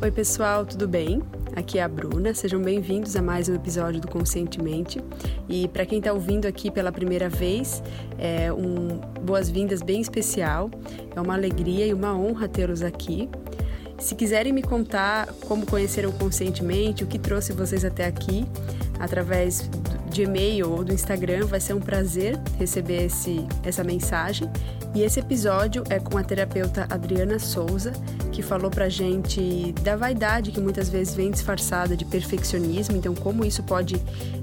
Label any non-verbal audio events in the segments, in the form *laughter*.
Oi, pessoal, tudo bem? Aqui é a Bruna, sejam bem-vindos a mais um episódio do Conscientemente. E para quem está ouvindo aqui pela primeira vez, é um boas-vindas bem especial. É uma alegria e uma honra tê-los aqui. Se quiserem me contar como conheceram conscientemente, o que trouxe vocês até aqui, através de e-mail ou do Instagram, vai ser um prazer receber esse, essa mensagem. E esse episódio é com a terapeuta Adriana Souza, que falou pra gente da vaidade que muitas vezes vem disfarçada de perfeccionismo, então como isso pode,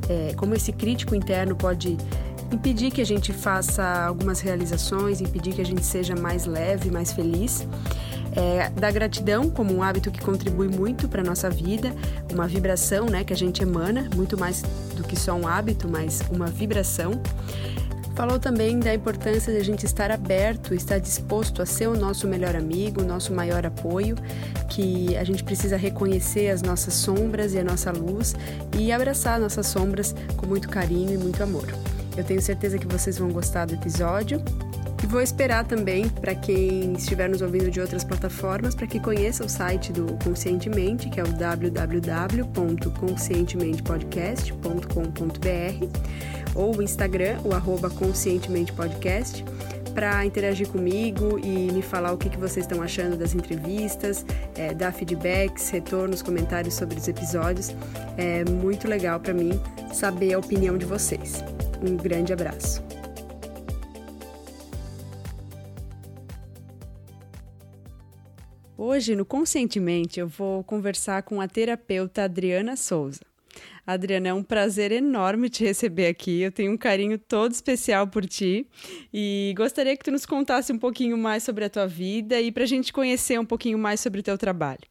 é, como esse crítico interno pode impedir que a gente faça algumas realizações, impedir que a gente seja mais leve, mais feliz. É, da gratidão como um hábito que contribui muito para nossa vida, uma vibração, né, que a gente emana, muito mais do que só um hábito, mas uma vibração. Falou também da importância de a gente estar aberto, estar disposto a ser o nosso melhor amigo, o nosso maior apoio, que a gente precisa reconhecer as nossas sombras e a nossa luz e abraçar nossas sombras com muito carinho e muito amor. Eu tenho certeza que vocês vão gostar do episódio. E vou esperar também para quem estiver nos ouvindo de outras plataformas para que conheça o site do Conscientemente, que é o www.conscientementepodcast.com.br ou o Instagram, o arroba Conscientemente Podcast, para interagir comigo e me falar o que, que vocês estão achando das entrevistas, é, dar feedbacks, retornos, comentários sobre os episódios. É muito legal para mim saber a opinião de vocês. Um grande abraço. Hoje, no Conscientemente, eu vou conversar com a terapeuta Adriana Souza. Adriana, é um prazer enorme te receber aqui. Eu tenho um carinho todo especial por ti e gostaria que tu nos contasse um pouquinho mais sobre a tua vida e para a gente conhecer um pouquinho mais sobre o teu trabalho.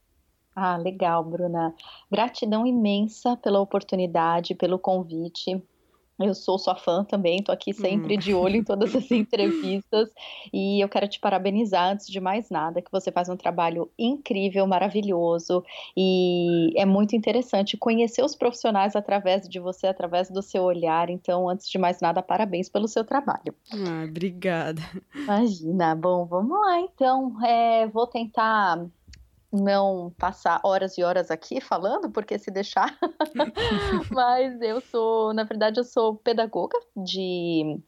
Ah, legal, Bruna. Gratidão imensa pela oportunidade, pelo convite. Eu sou sua fã também, tô aqui sempre hum. de olho em todas as *laughs* entrevistas e eu quero te parabenizar antes de mais nada, que você faz um trabalho incrível, maravilhoso e é muito interessante conhecer os profissionais através de você, através do seu olhar. Então, antes de mais nada, parabéns pelo seu trabalho. Ah, obrigada. Imagina. Bom, vamos lá então. É, vou tentar não passar horas e horas aqui falando, porque se deixar. *laughs* Mas eu sou, na verdade, eu sou pedagoga de,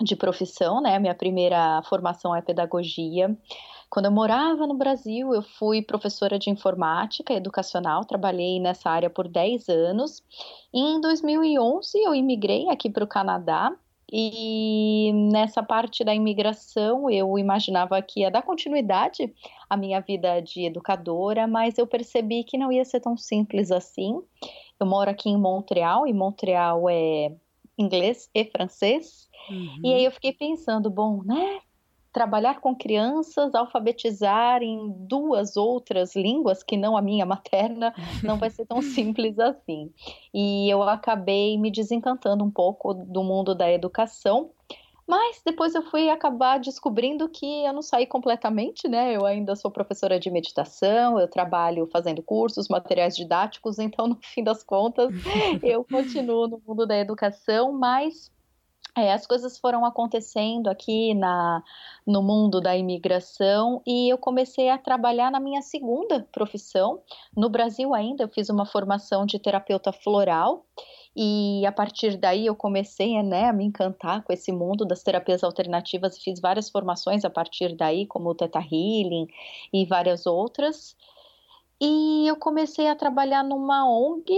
de profissão, né? Minha primeira formação é pedagogia. Quando eu morava no Brasil, eu fui professora de informática educacional, trabalhei nessa área por 10 anos. E em 2011 eu imigrei aqui para o Canadá e nessa parte da imigração, eu imaginava que ia dar continuidade à minha vida de educadora, mas eu percebi que não ia ser tão simples assim. Eu moro aqui em Montreal, e Montreal é inglês e francês. Uhum. E aí eu fiquei pensando, bom, né? Trabalhar com crianças, alfabetizar em duas outras línguas que não a minha materna, não vai ser tão *laughs* simples assim. E eu acabei me desencantando um pouco do mundo da educação. Mas depois eu fui acabar descobrindo que eu não saí completamente, né? Eu ainda sou professora de meditação, eu trabalho fazendo cursos, materiais didáticos, então no fim das contas *laughs* eu continuo no mundo da educação, mas é, as coisas foram acontecendo aqui na, no mundo da imigração e eu comecei a trabalhar na minha segunda profissão. No Brasil, ainda, eu fiz uma formação de terapeuta floral e a partir daí eu comecei né, a me encantar com esse mundo das terapias alternativas e fiz várias formações a partir daí, como o Theta Healing e várias outras. E eu comecei a trabalhar numa ONG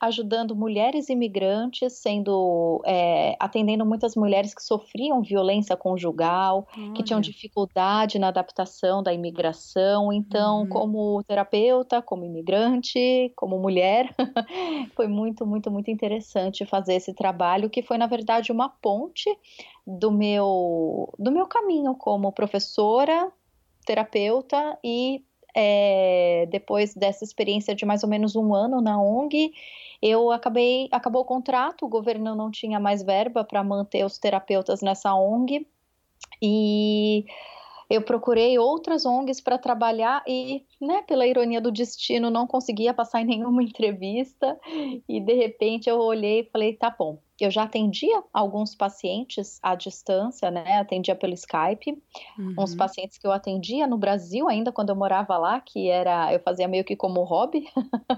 ajudando mulheres imigrantes, sendo é, atendendo muitas mulheres que sofriam violência conjugal, Olha. que tinham dificuldade na adaptação da imigração. Então, uhum. como terapeuta, como imigrante, como mulher, *laughs* foi muito, muito, muito interessante fazer esse trabalho, que foi na verdade uma ponte do meu do meu caminho como professora, terapeuta e é, depois dessa experiência de mais ou menos um ano na ONG, eu acabei, acabou o contrato, o governo não tinha mais verba para manter os terapeutas nessa ONG e eu procurei outras ONGs para trabalhar e, né, pela ironia do destino, não conseguia passar em nenhuma *laughs* entrevista e de repente eu olhei e falei, tá bom, eu já atendia alguns pacientes à distância, né? Atendia pelo Skype, uhum. uns pacientes que eu atendia no Brasil ainda quando eu morava lá, que era eu fazia meio que como hobby.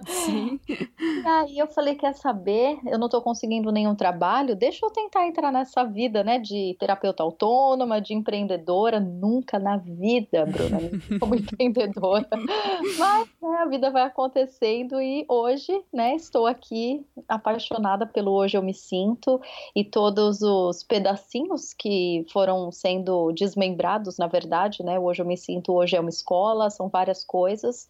Sim. e aí eu falei, quer saber? Eu não estou conseguindo nenhum trabalho, deixa eu tentar entrar nessa vida, né? De terapeuta autônoma, de empreendedora, nunca na vida, Bruna, como *laughs* empreendedora. Mas né, a vida vai acontecendo e hoje, né? Estou aqui apaixonada pelo hoje eu me sinto e todos os pedacinhos que foram sendo desmembrados, na verdade, né? Hoje eu me sinto, hoje é uma escola, são várias coisas.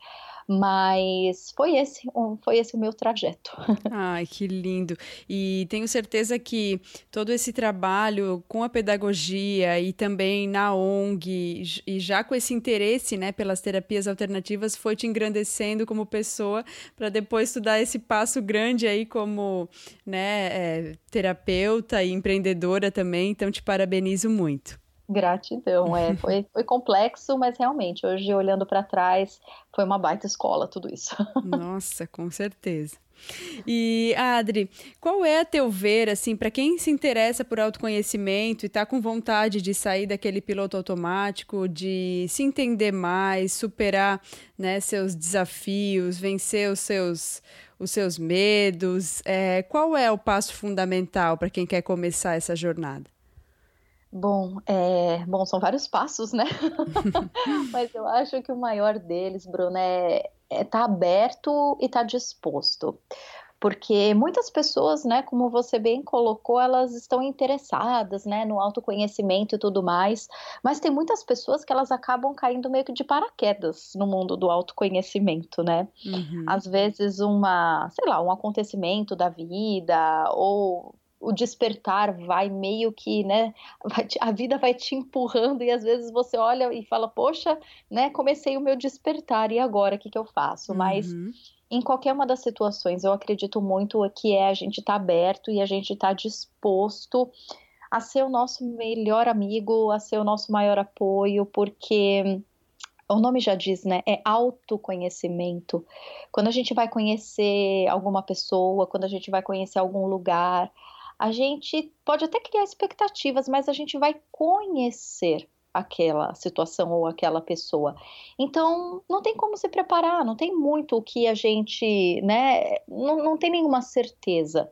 Mas foi esse, foi esse o meu trajeto. *laughs* Ai, que lindo. E tenho certeza que todo esse trabalho com a pedagogia e também na ONG e já com esse interesse, né, pelas terapias alternativas foi te engrandecendo como pessoa para depois tu dar esse passo grande aí como, né, é, terapeuta e empreendedora também. Então te parabenizo muito. Gratidão, é, *laughs* foi, foi complexo, mas realmente, hoje olhando para trás, foi uma baita escola tudo isso. *laughs* Nossa, com certeza. E Adri, qual é a teu ver assim para quem se interessa por autoconhecimento e está com vontade de sair daquele piloto automático, de se entender mais, superar, né, seus desafios, vencer os seus os seus medos, é, qual é o passo fundamental para quem quer começar essa jornada? Bom, é, bom, são vários passos, né? *laughs* Mas eu acho que o maior deles, Bruno, é estar é tá aberto e estar tá disposto. Porque muitas pessoas, né, como você bem colocou, elas estão interessadas, né, no autoconhecimento e tudo mais, mas tem muitas pessoas que elas acabam caindo meio que de paraquedas no mundo do autoconhecimento, né? Uhum. Às vezes uma, sei lá, um acontecimento da vida ou o despertar vai meio que, né, te, a vida vai te empurrando e às vezes você olha e fala, poxa, né, comecei o meu despertar e agora o que, que eu faço? Uhum. Mas em qualquer uma das situações, eu acredito muito que é a gente estar tá aberto e a gente estar tá disposto a ser o nosso melhor amigo, a ser o nosso maior apoio, porque o nome já diz, né? É autoconhecimento. Quando a gente vai conhecer alguma pessoa, quando a gente vai conhecer algum lugar, a gente pode até criar expectativas, mas a gente vai conhecer aquela situação ou aquela pessoa. Então, não tem como se preparar, não tem muito o que a gente, né, não, não tem nenhuma certeza.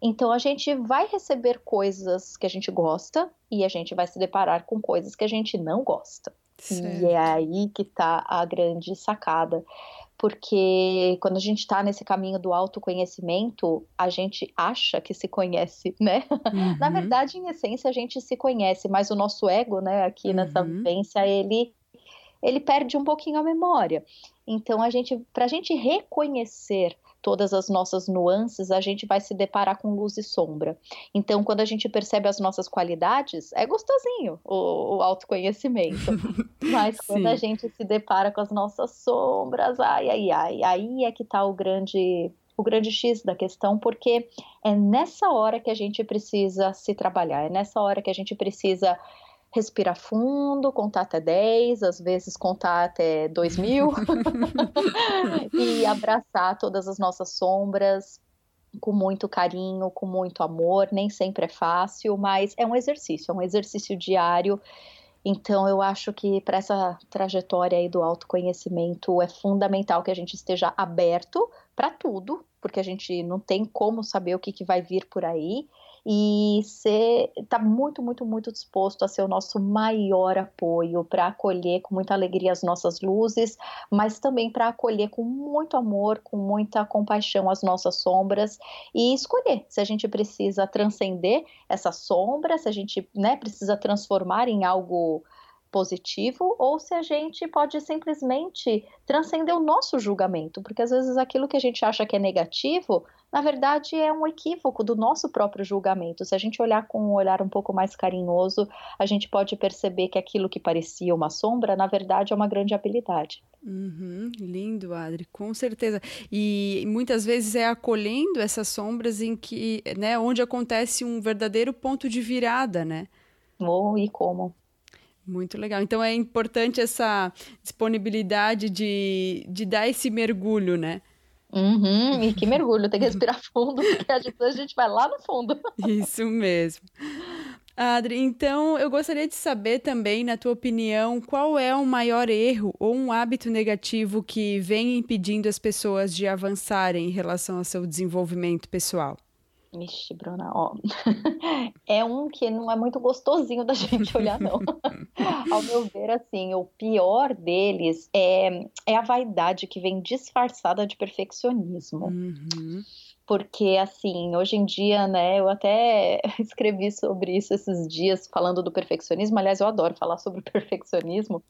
Então, a gente vai receber coisas que a gente gosta e a gente vai se deparar com coisas que a gente não gosta. Certo. E é aí que está a grande sacada porque quando a gente está nesse caminho do autoconhecimento, a gente acha que se conhece, né? *laughs* Uhum. Na verdade, em essência, a gente se conhece, mas o nosso ego, né, aqui uhum. nessa vivência, ele ele perde um pouquinho a memória. Então, a gente, para a gente reconhecer todas as nossas nuances, a gente vai se deparar com luz e sombra. Então, quando a gente percebe as nossas qualidades, é gostosinho o, o autoconhecimento. *laughs* Mas quando a gente se depara com as nossas sombras, ai, ai, ai, aí é que está o grande o grande X da questão, porque é nessa hora que a gente precisa se trabalhar, é nessa hora que a gente precisa respirar fundo, contar até 10, às vezes contar até 2 mil, *laughs* e abraçar todas as nossas sombras com muito carinho, com muito amor. Nem sempre é fácil, mas é um exercício, é um exercício diário. Então, eu acho que para essa trajetória aí do autoconhecimento é fundamental que a gente esteja aberto para tudo, porque a gente não tem como saber o que, que vai vir por aí e ser está muito, muito, muito disposto a ser o nosso maior apoio para acolher com muita alegria as nossas luzes, mas também para acolher com muito amor, com muita compaixão as nossas sombras e escolher se a gente precisa transcender essa sombra, se a gente né, precisa transformar em algo positivo ou se a gente pode simplesmente transcender o nosso julgamento, porque às vezes aquilo que a gente acha que é negativo na verdade é um equívoco do nosso próprio julgamento. Se a gente olhar com um olhar um pouco mais carinhoso, a gente pode perceber que aquilo que parecia uma sombra, na verdade, é uma grande habilidade. Uhum, lindo, Adri, com certeza. E muitas vezes é acolhendo essas sombras em que, né, onde acontece um verdadeiro ponto de virada, né? Oh, e como? Muito legal. Então é importante essa disponibilidade de, de dar esse mergulho, né? Uhum, e que mergulho, tem que respirar *laughs* fundo, porque a gente, a gente vai lá no fundo. Isso mesmo. Adri, então eu gostaria de saber também, na tua opinião, qual é o maior erro ou um hábito negativo que vem impedindo as pessoas de avançarem em relação ao seu desenvolvimento pessoal? Ixi, Bruna, ó. *laughs* É um que não é muito gostosinho da gente olhar, não. *laughs* Ao meu ver, assim, o pior deles é, é a vaidade que vem disfarçada de perfeccionismo. Uhum porque assim, hoje em dia, né, eu até *laughs* escrevi sobre isso esses dias falando do perfeccionismo. Aliás, eu adoro falar sobre *laughs* perfeccionismo,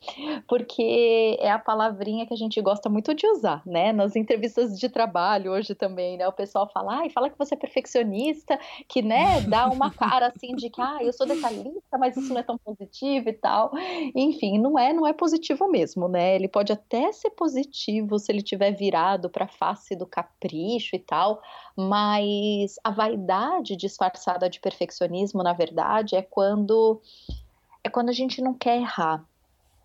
porque é a palavrinha que a gente gosta muito de usar, né? Nas entrevistas de trabalho hoje também, né? O pessoal fala, ai, fala que você é perfeccionista, que, né, dá uma cara assim de que, ah, eu sou detalhista, mas isso não é tão positivo e tal. Enfim, não é, não é positivo mesmo, né? Ele pode até ser positivo se ele tiver virado para a face do capricho e tal, mas a vaidade disfarçada de perfeccionismo, na verdade, é quando é quando a gente não quer errar.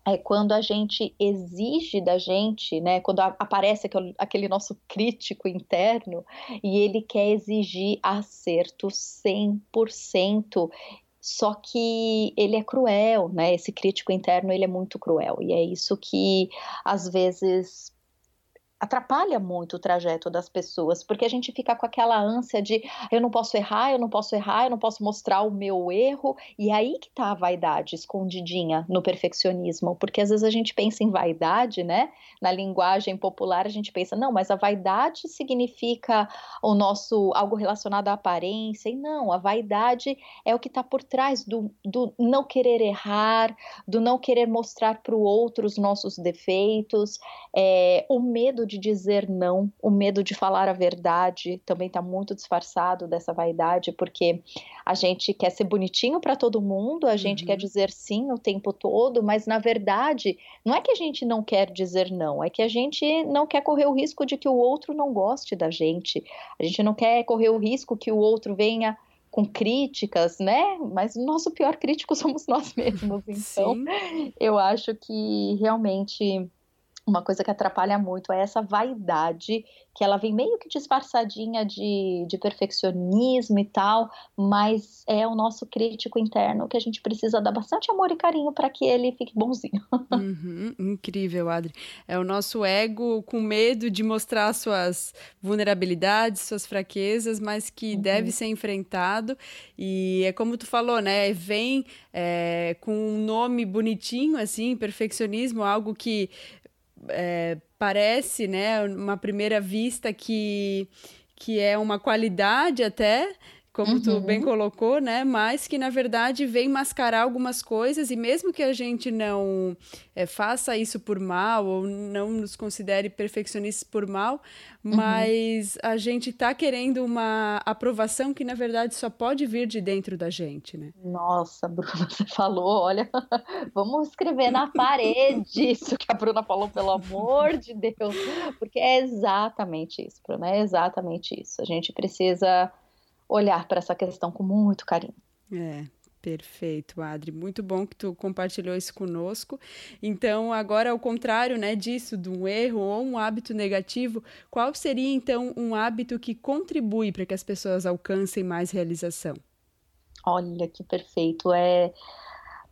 É quando a gente exige da gente, né? Quando aparece aquele nosso crítico interno e ele quer exigir acerto 100%. Só que ele é cruel, né? Esse crítico interno, ele é muito cruel. E é isso que às vezes atrapalha muito o trajeto das pessoas, porque a gente fica com aquela ânsia de eu não posso errar, eu não posso errar, eu não posso mostrar o meu erro, e aí que tá a vaidade escondidinha no perfeccionismo, porque às vezes a gente pensa em vaidade, né? Na linguagem popular a gente pensa, não, mas a vaidade significa o nosso algo relacionado à aparência, e não, a vaidade é o que está por trás do, do não querer errar, do não querer mostrar para o outro os nossos defeitos, é, o medo de dizer não, o medo de falar a verdade também está muito disfarçado dessa vaidade, porque a gente quer ser bonitinho para todo mundo, a gente uhum. quer dizer sim o tempo todo, mas na verdade não é que a gente não quer dizer não, é que a gente não quer correr o risco de que o outro não goste da gente, a gente não quer correr o risco que o outro venha com críticas, né? Mas o nosso pior crítico *laughs* somos nós mesmos. Então, Sim. eu acho que realmente uma coisa que atrapalha muito é essa vaidade, que ela vem meio que disfarçadinha de, de perfeccionismo e tal, mas é o nosso crítico interno que a gente precisa dar bastante amor e carinho para que ele fique bonzinho. *laughs* Uhum, incrível, Adri. É o nosso ego com medo de mostrar suas vulnerabilidades, suas fraquezas, mas que uhum. deve ser enfrentado. E é como tu falou, né? Vem é, com um nome bonitinho, assim, perfeccionismo, algo que é, parece, né, uma primeira vista que, que é uma qualidade até, como uhum. tu bem colocou, né? Mas que na verdade vem mascarar algumas coisas e mesmo que a gente não é, faça isso por mal ou não nos considere perfeccionistas por mal, uhum. mas a gente tá querendo uma aprovação que na verdade só pode vir de dentro da gente, né? Nossa, Bruna, *laughs* você falou, olha, *laughs* vamos escrever na parede isso que a Bruna falou, pelo amor de Deus, porque é exatamente isso, Bruna, é exatamente isso. A gente precisa olhar para essa questão com muito carinho. É, Perfeito, Adri. Muito bom que tu compartilhou isso conosco. Então, agora ao contrário, né, disso, de um erro ou um hábito negativo, qual seria então um hábito que contribui para que as pessoas alcancem mais realização? Olha que perfeito. É,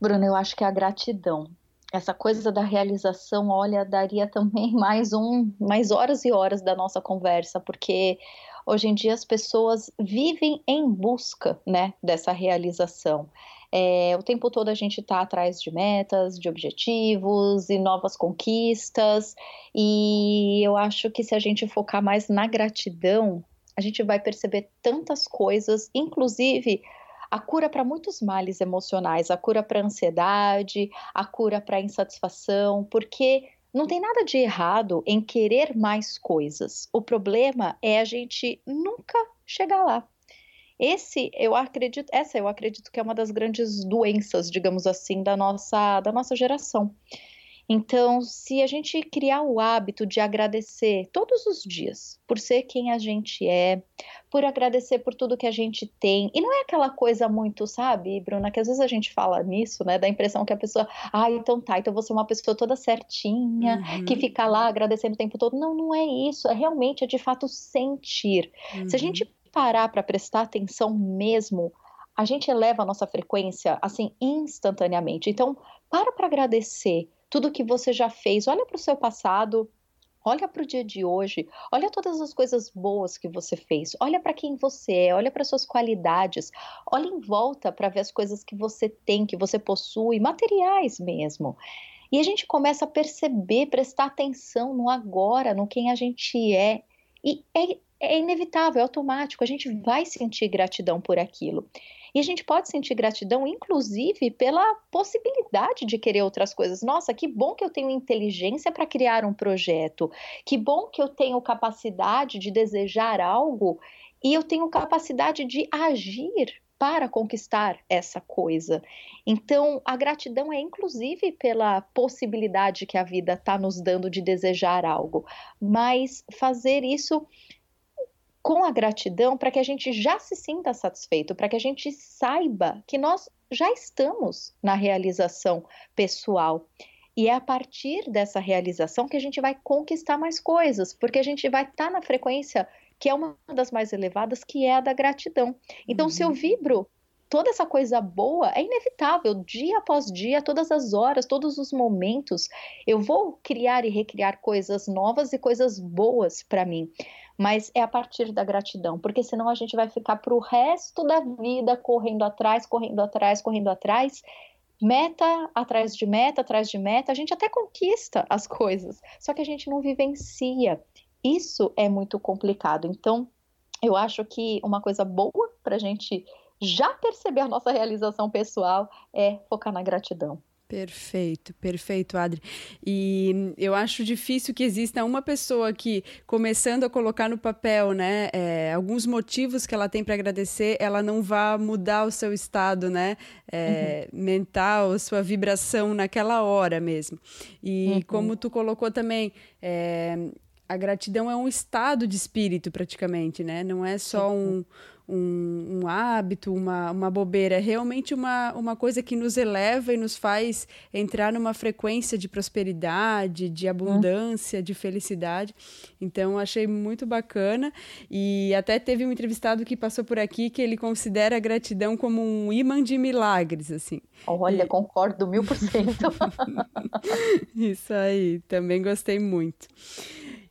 Bruno, eu acho que é a gratidão. Essa coisa da realização, olha, daria também *laughs* mais um, mais horas e horas da nossa conversa, porque Hoje em dia as pessoas vivem em busca, né, dessa realização. É, o tempo todo a gente está atrás de metas, de objetivos e novas conquistas, e eu acho que se a gente focar mais na gratidão, a gente vai perceber tantas coisas, inclusive a cura para muitos males emocionais, a cura para ansiedade, a cura para insatisfação, porque não tem nada de errado em querer mais coisas. O problema é a gente nunca chegar lá. Esse, eu acredito, essa eu acredito que é uma das grandes doenças, digamos assim, da nossa, da nossa geração. Então, se a gente criar o hábito de agradecer todos os dias por ser quem a gente é, por agradecer por tudo que a gente tem, e não é aquela coisa muito, sabe, Bruna, que às vezes a gente fala nisso, né, da impressão que a pessoa, ah, então tá, então você é uma pessoa toda certinha, uhum. que fica lá agradecendo o tempo todo. Não, não é isso, é realmente, é de fato sentir. Uhum. Se a gente uhum. parar para prestar atenção mesmo, a gente eleva a nossa frequência assim instantaneamente. Então, para para agradecer tudo que você já fez. Olha para o seu passado, olha para o dia de hoje, olha todas as coisas boas que você fez, olha para quem você é, olha para suas qualidades, olha em volta para ver as coisas que você tem, que você possui, materiais mesmo. E a gente começa a perceber, prestar atenção no agora, no quem a gente é. E é, é inevitável, é automático, a gente vai sentir gratidão por aquilo. E a gente pode sentir gratidão, inclusive, pela possibilidade de querer outras coisas. Nossa, que bom que eu tenho inteligência para criar um projeto. Que bom que eu tenho capacidade de desejar algo e eu tenho capacidade de agir para conquistar essa coisa. Então, a gratidão é inclusive pela possibilidade que a vida está nos dando de desejar algo, mas fazer isso com a gratidão para que a gente já se sinta satisfeito, para que a gente saiba que nós já estamos na realização pessoal. E é a partir dessa realização que a gente vai conquistar mais coisas, porque a gente vai estar tá na frequência que é uma das mais elevadas, que é a da gratidão. Então, uhum. se eu uhum. vibro toda essa coisa boa, é inevitável, dia após dia, todas as horas, todos os momentos, eu vou criar e recriar coisas novas e coisas boas para mim mas é a partir da gratidão, porque senão a gente vai ficar para o resto da vida correndo atrás, correndo atrás, correndo atrás, meta atrás de meta, atrás de meta, a gente até conquista as coisas, só que a gente não vivencia. Isso é muito complicado. Então, eu acho que uma coisa boa para a gente já perceber a nossa realização pessoal é focar na gratidão. Perfeito, perfeito, Adri. E eu acho difícil que exista uma pessoa que, começando a colocar no papel, né, é, alguns motivos que ela tem para agradecer, ela não vá mudar o seu estado, né, é, uhum. mental, sua vibração naquela hora mesmo. E uhum. como tu colocou também, é, a gratidão é um estado de espírito praticamente, né? Não é só um, um, um, hábito, uma, uma bobeira, é realmente uma, uma coisa que nos eleva e nos faz entrar numa frequência de prosperidade, de abundância, hum. de felicidade. Então, achei muito bacana. E até teve um entrevistado que passou por aqui que ele considera a gratidão como um imã de milagres, assim. Olha, e... concordo mil por cento. *laughs* Isso aí, também gostei muito.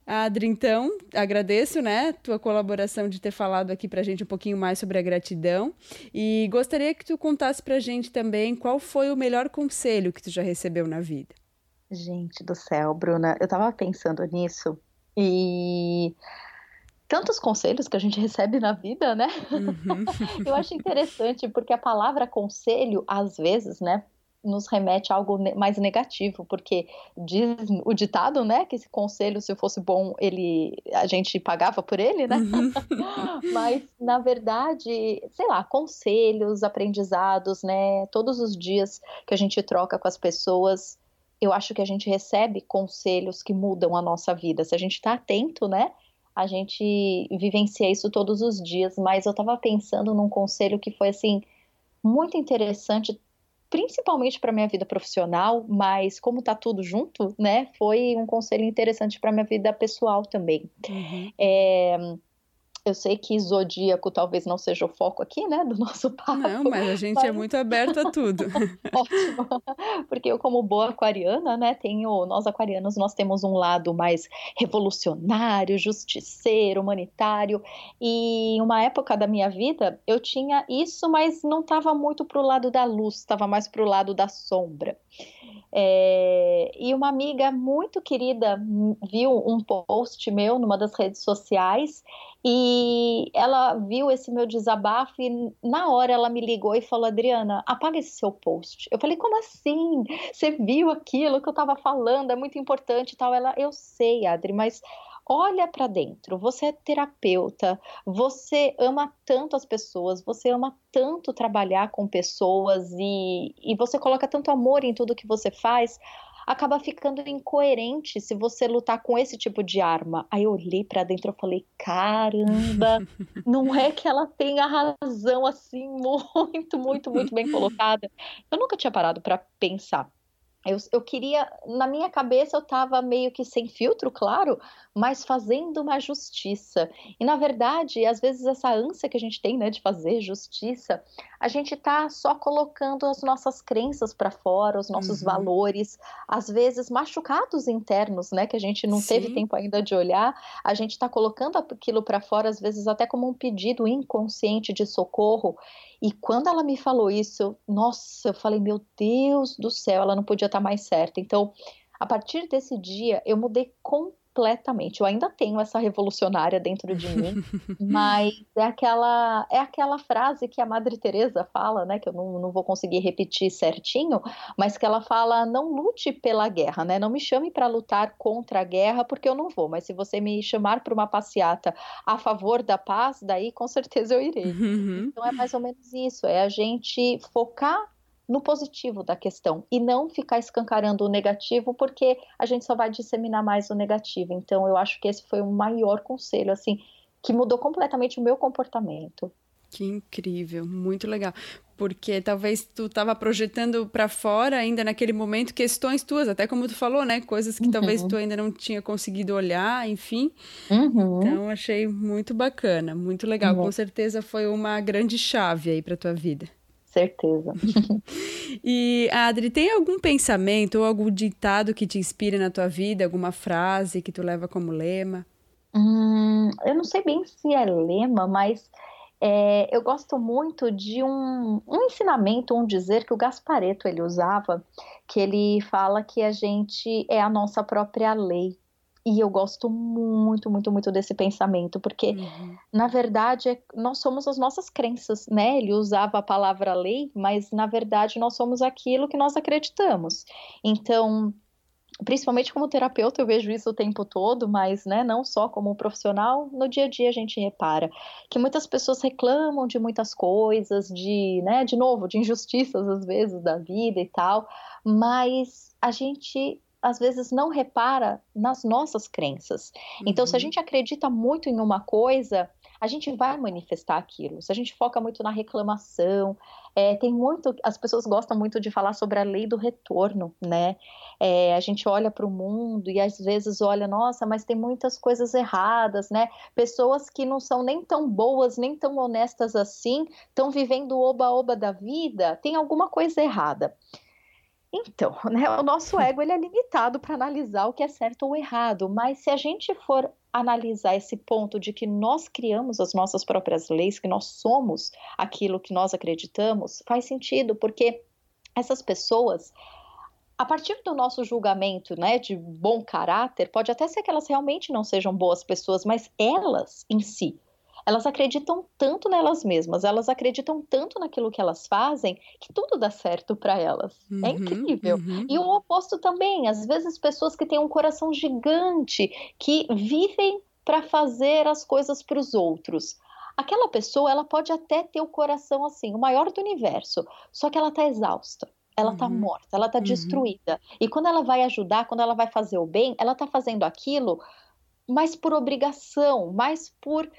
Adri, então, agradeço, né, tua colaboração de ter falado aqui pra gente um pouquinho mais sobre a gratidão e gostaria que tu contasse pra gente também qual foi o melhor conselho que tu já recebeu na vida. Gente do céu, Bruna, eu tava pensando nisso e tantos conselhos que a gente recebe na vida, né? Uhum. *laughs* eu acho interessante porque a palavra conselho, às vezes, né, nos remete a algo mais negativo, porque diz o ditado, né, que esse conselho, se fosse bom, ele a gente pagava por ele, né? Uhum. *laughs* Mas na verdade, sei lá, conselhos, aprendizados, né, todos os dias que a gente troca com as pessoas, eu acho que a gente recebe conselhos que mudam a nossa vida. Se a gente está atento, né, a gente vivencia isso todos os dias. Mas eu estava pensando num conselho que foi assim muito interessante principalmente para minha vida profissional, mas como tá tudo junto, né, foi um conselho interessante para minha vida pessoal também. Uhum. É, eu sei que zodíaco talvez não seja o foco aqui, né, do nosso *laughs* papo. Não, mas a gente é mas... é muito aberto a tudo. *laughs* Ótimo. Porque eu, como boa aquariana, né, tenho, nós aquarianos, nós temos um lado mais revolucionário, justiceiro, humanitário. E em uma época da minha vida, eu tinha isso, mas não estava muito para o lado da luz, estava mais para o lado da sombra. É, e uma amiga muito querida viu um post meu numa das redes sociais e ela viu esse meu desabafo e na hora ela me ligou e falou: Adriana, apaga esse seu post. Eu falei: como assim? Você viu aquilo que eu estava falando? É muito importante e tal. Ela, eu sei, Adri, mas olha para dentro. Você é terapeuta, você ama tanto as pessoas, você ama tanto trabalhar com pessoas e, e você coloca tanto amor em tudo que você faz. acaba ficando incoerente se você lutar com esse tipo de arma. Aí eu olhei para dentro e falei: caramba, *laughs* não é que ela tem a razão assim *laughs* muito, muito, muito bem colocada. Eu nunca tinha parado para pensar. Eu, eu queria, na minha cabeça, eu estava meio que sem filtro, claro, mas fazendo uma justiça. E na verdade, às vezes essa ânsia que a gente tem, né, de fazer justiça, a gente está só colocando as nossas crenças para fora, os nossos uhum. valores, às vezes machucados internos, né, que a gente não Sim. teve tempo ainda de olhar, a gente está colocando aquilo para fora, às vezes até como um pedido inconsciente de socorro. E quando ela me falou isso, nossa, eu falei, meu Deus do céu, ela não podia tá mais certa. Então, a partir desse dia, eu mudei completamente completamente. Eu ainda tenho essa revolucionária dentro de mim, *laughs* mas é aquela é aquela frase que a Madre Teresa fala, né, que eu não, não vou conseguir repetir certinho, mas que ela fala: não lute pela guerra, né? Não me chame para lutar contra a guerra, porque eu não vou. Mas se você me chamar para uma passeata a favor da paz, daí com certeza eu irei. Uhum. Então é mais ou menos isso. É a gente focar no positivo da questão e não ficar escancarando o negativo, porque a gente só vai disseminar mais o negativo. Então, eu acho que esse foi o maior conselho, assim, que mudou completamente o meu comportamento. Que incrível, muito legal. Porque talvez tu estava projetando para fora ainda naquele momento questões tuas, até como tu falou, né? Coisas que uhum. talvez tu ainda não tinha conseguido olhar, enfim. Uhum. Então achei muito bacana, muito legal. Uhum. Com certeza foi uma grande chave aí para tua vida certeza. *laughs* e, Adri, tem algum pensamento ou algum ditado que te inspire na tua vida? Alguma frase que tu leva como lema? Hum, eu não sei bem se é lema, mas é, eu gosto muito de um, um ensinamento, um dizer que o Gaspareto ele usava, que ele fala que a gente é a nossa própria lei. E eu gosto muito, muito, muito desse pensamento, porque, uhum. na verdade, é, nós somos as nossas crenças, né? Ele usava a palavra lei, mas, na verdade, nós somos aquilo que nós acreditamos. Então, principalmente como terapeuta, eu vejo isso o tempo todo, mas né, não só como profissional, no dia a dia a gente repara que muitas pessoas reclamam de muitas coisas, de, né, de novo, de injustiças às vezes da vida e tal, mas a gente às vezes não repara nas nossas crenças. Uhum. Então, se a uhum. gente acredita muito em uma coisa, a gente vai manifestar aquilo. Se a gente foca muito na reclamação, é, tem muito, as pessoas gostam muito de falar sobre a lei do retorno, né? É, a gente olha para o mundo e às vezes olha, nossa, mas tem muitas coisas erradas, né? Pessoas que não são nem tão boas, nem tão honestas assim, estão vivendo o oba-oba da vida, tem alguma coisa errada. Então, *laughs* né, o nosso ego ele é limitado para analisar o que é certo ou errado, mas se a gente for analisar esse ponto de que nós criamos as nossas próprias leis, que nós somos aquilo que nós acreditamos, faz sentido, porque essas pessoas, a partir do nosso julgamento, né, de bom caráter, pode até ser que elas realmente não sejam boas pessoas, mas elas em si elas acreditam tanto nelas mesmas, elas acreditam tanto naquilo que elas fazem, que tudo dá certo para elas. É uhum, é incrível. Uhum. E o oposto também, às vezes pessoas que têm um coração gigante, que vivem para fazer as coisas para os outros. Aquela pessoa, ela pode até ter o coração assim, o maior do universo, só que ela está exausta ela está uhum. morta, ela está uhum. destruída. E quando ela vai ajudar, quando ela vai fazer o bem, ela está fazendo aquilo mais por obrigação, mais por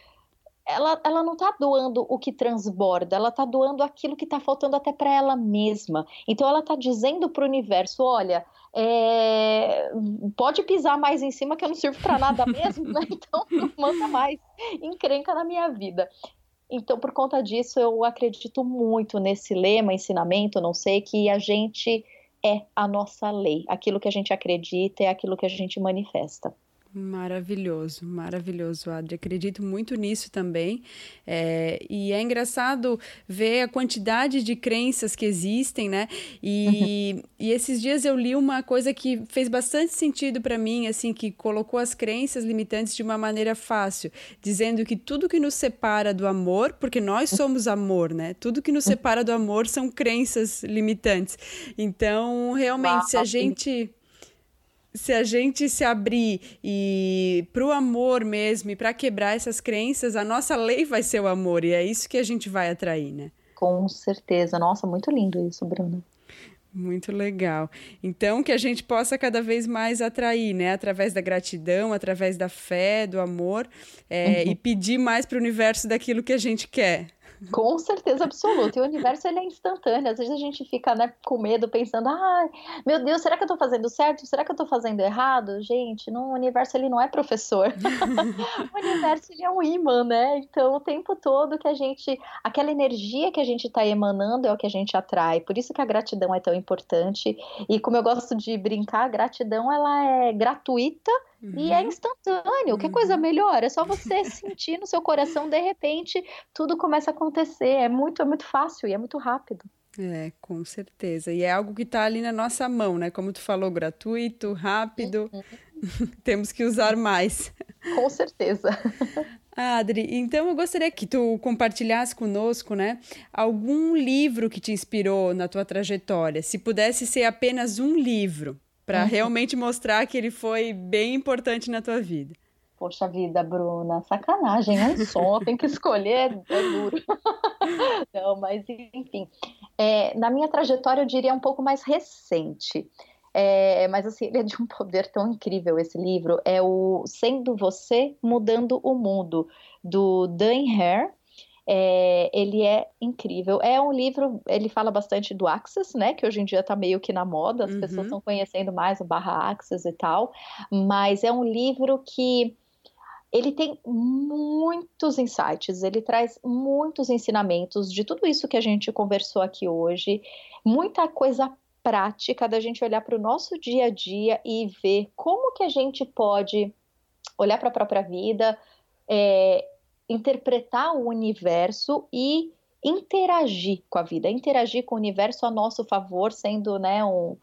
ela, ela não está doando o que transborda, ela está doando aquilo que está faltando até para ela mesma. Então ela está dizendo para o universo: olha, é... pode pisar mais em cima que eu não sirvo para nada mesmo, né? *laughs* então não manda mais encrenca na minha vida. Então, por conta disso, eu acredito muito nesse lema, ensinamento, não sei, que a gente é a nossa lei. Aquilo que a gente acredita é aquilo que a gente manifesta. Maravilhoso, maravilhoso, Adri. Acredito muito nisso também. É, e é engraçado ver a quantidade de crenças que existem, né? E, uhum. e esses dias eu li uma coisa que fez bastante sentido para mim, assim, que colocou as crenças limitantes de uma maneira fácil, dizendo que tudo que nos separa do amor, porque nós somos amor, né? Tudo que nos uhum. separa do amor são crenças limitantes. Então, realmente, se a gente se a gente se abrir e para o amor mesmo e para quebrar essas crenças, a nossa lei vai ser o amor e é isso que a gente vai atrair, né? Com certeza. Nossa, muito lindo isso, Bruna. Muito legal. Então, que a gente possa cada vez mais atrair, né? Através da gratidão, através da fé, do amor, é, uhum. e pedir mais para o universo daquilo que a gente quer. Com certeza absoluta. E o universo ele é instantâneo. Às vezes a gente fica né, com medo, pensando: ai, meu Deus, será que eu estou fazendo certo? Será que eu estou fazendo errado? Gente, no universo ele não é professor. *laughs* o universo ele é um imã, né? Então, o tempo todo que a gente. Aquela energia que a gente está emanando é o que a gente atrai. Por isso que a gratidão é tão importante. E como eu gosto de brincar, a gratidão ela é gratuita Uhum. E é uhum. instantâneo, que coisa uhum. melhor. É só você sentir no seu coração, de repente, tudo começa a acontecer. É muito, é muito fácil e é muito rápido. É, com certeza. E é algo que está ali na nossa mão, né? Como tu falou, gratuito, rápido. Uhum. *laughs* Temos que usar mais. Com certeza. Adri, então eu gostaria que tu compartilhasse conosco, né, algum livro que te inspirou na tua trajetória. Se pudesse ser apenas um livro, para uhum. realmente mostrar que ele foi bem importante na tua vida. Poxa vida, Bruna, sacanagem, é um som, tem que escolher, é duro. *laughs* Não, mas enfim, é, na minha trajetória eu diria um pouco mais recente. É, mas assim, ele é de um poder tão incrível esse livro. É o Sendo Você Mudando o Mundo, do Dan Hare, é, ele é incrível. É um livro, ele fala bastante do Access, né? Que hoje em dia está meio que na moda, as uhum. pessoas estão conhecendo mais o barra Access e tal. Mas é um livro que ele tem muitos insights, ele traz muitos ensinamentos de tudo isso que a gente conversou aqui hoje, muita coisa prática da gente olhar para o nosso dia a dia e ver como que a gente pode olhar para a própria vida, é, interpretar o universo e interagir com a vida, interagir com o universo a nosso favor, sendo né, um,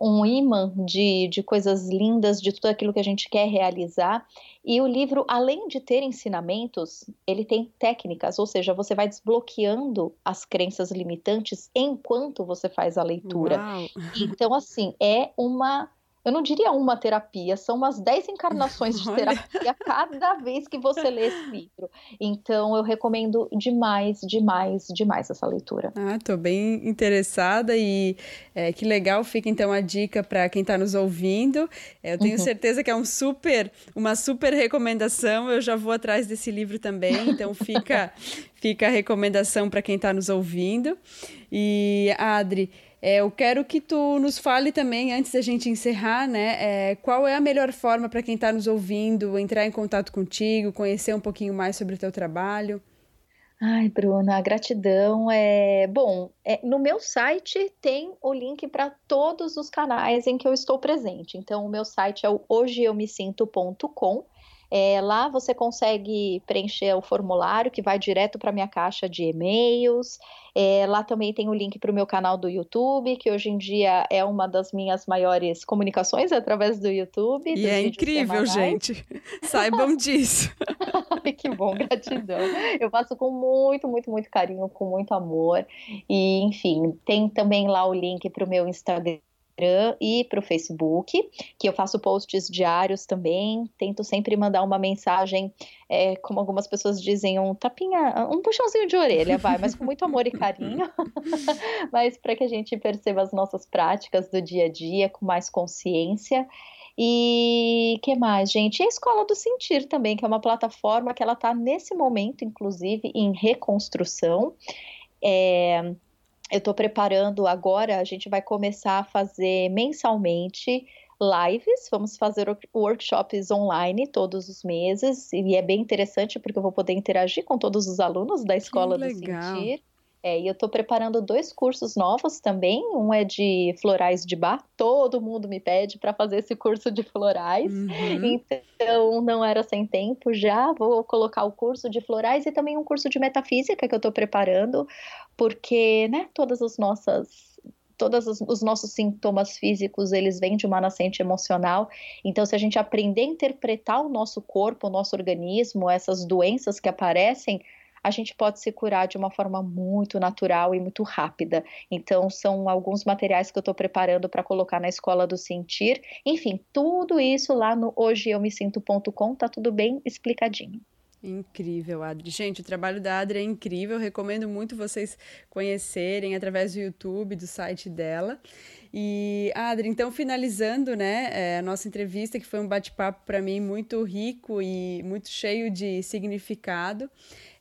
um imã de, de coisas lindas, de tudo aquilo que a gente quer realizar. E o livro, além de ter ensinamentos, ele tem técnicas, ou seja, você vai desbloqueando as crenças limitantes enquanto você faz a leitura. Uau. Então, assim, é uma eu não diria uma terapia, são umas 10 encarnações de *laughs* terapia cada vez que você lê esse livro. Então eu recomendo demais, demais, demais essa leitura. Ah, tô bem interessada e é, que legal fica então a dica para quem está nos ouvindo. É, eu tenho uhum. certeza que é um super, uma super recomendação. Eu já vou atrás desse livro também, então fica, *laughs* fica a recomendação para quem está nos ouvindo. E Adri, é, eu quero que tu nos fale também, antes da gente encerrar, né? É, qual é a melhor forma para quem está nos ouvindo entrar em contato contigo, conhecer um pouquinho mais sobre o teu trabalho? Ai, Bruna, a gratidão é. Bom, é, no meu site tem o link para todos os canais em que eu estou presente. Então, o meu site é o hojeeumesinto.com. É, lá você consegue preencher o formulário que vai direto para minha caixa de e-mails. É, lá também tem o link para o meu canal do YouTube, que hoje em dia é uma das minhas maiores comunicações através do YouTube. E é incrível, gente. *laughs* Saibam disso. *laughs* que bom, gratidão. Eu faço com muito, muito, muito carinho, com muito amor. E, enfim, tem também lá o link para o meu Instagram Instagram e para o Facebook, que eu faço posts diários também. Tento sempre mandar uma mensagem, é, como algumas pessoas dizem, um tapinha, um puxãozinho de orelha, vai, mas com muito amor e carinho. *laughs* mas para que a gente perceba as nossas práticas do dia a dia com mais consciência. E que mais, gente? E a Escola do Sentir também, que é uma plataforma que ela está nesse momento, inclusive, em reconstrução. É, eu estou preparando agora, a gente vai começar a fazer mensalmente lives, vamos fazer workshops online todos os meses, e é bem interessante porque eu vou poder interagir com todos os alunos da Escola do Sentir. É, e eu estou preparando dois cursos novos também. Um é de florais de bar. Todo mundo me pede para fazer esse curso de florais. Uhum. Então não era sem tempo já. Vou colocar o curso de florais e também um curso de metafísica que eu estou preparando, porque, né, todas as nossas todos os nossos sintomas físicos, eles vêm de uma nascente emocional. Então, se a gente aprender a interpretar o nosso corpo, o nosso organismo, essas doenças que aparecem, a gente pode se curar de uma forma muito natural e muito rápida. Então, são alguns materiais que eu estou preparando para colocar na Escola do Sentir. Enfim, tudo isso lá no hojeeumesinto.com tá tudo bem explicadinho. Incrível, Adri. Gente, o trabalho da Adri é incrível. Recomendo muito vocês conhecerem através do YouTube, do site dela. E, Adri, então, finalizando né, é, a nossa entrevista, que foi um bate-papo para mim muito rico e muito cheio de significado.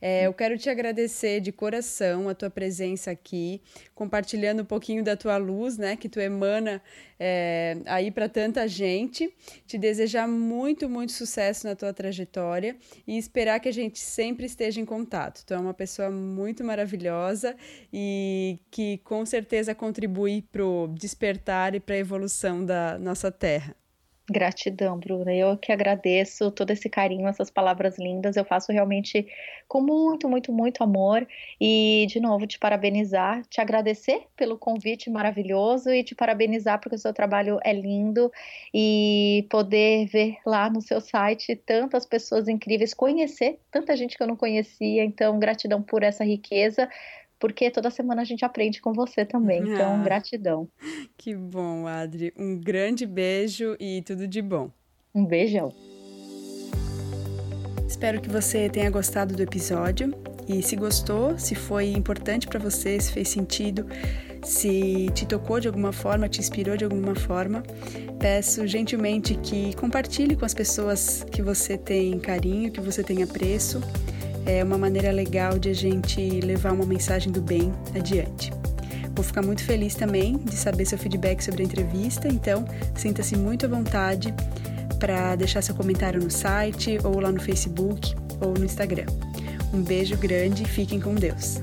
É, eu quero te agradecer de coração a tua presença aqui, compartilhando um pouquinho da tua luz, né, que tu emana é, aí para tanta gente. Te desejar muito, muito sucesso na tua trajetória e esperar que a gente sempre esteja em contato. Tu é uma pessoa muito maravilhosa e que com certeza contribui para o despertar e para a evolução da nossa terra. Gratidão, Bruna. Eu que agradeço todo esse carinho, essas palavras lindas. Eu faço realmente com muito, muito, muito amor. E, de novo, te parabenizar, te agradecer pelo convite maravilhoso e te parabenizar porque o seu trabalho é lindo e poder ver lá no seu site tantas pessoas incríveis, conhecer tanta gente que eu não conhecia. Então, gratidão por essa riqueza porque toda semana a gente aprende com você também. Então, ah, gratidão. Que bom, Adri. Um grande beijo e tudo de bom. Um beijão. Espero que você tenha gostado do episódio e se gostou, se foi importante para você, se fez sentido, se te tocou de alguma forma, te inspirou de alguma forma, peço gentilmente que compartilhe com as pessoas que você tem carinho, que você tem apreço é uma maneira legal de a gente levar uma mensagem do bem adiante. Vou ficar muito feliz também de saber seu feedback sobre a entrevista, então sinta-se muito à vontade para deixar seu comentário no site ou lá no Facebook ou no Instagram. Um beijo grande e fiquem com Deus.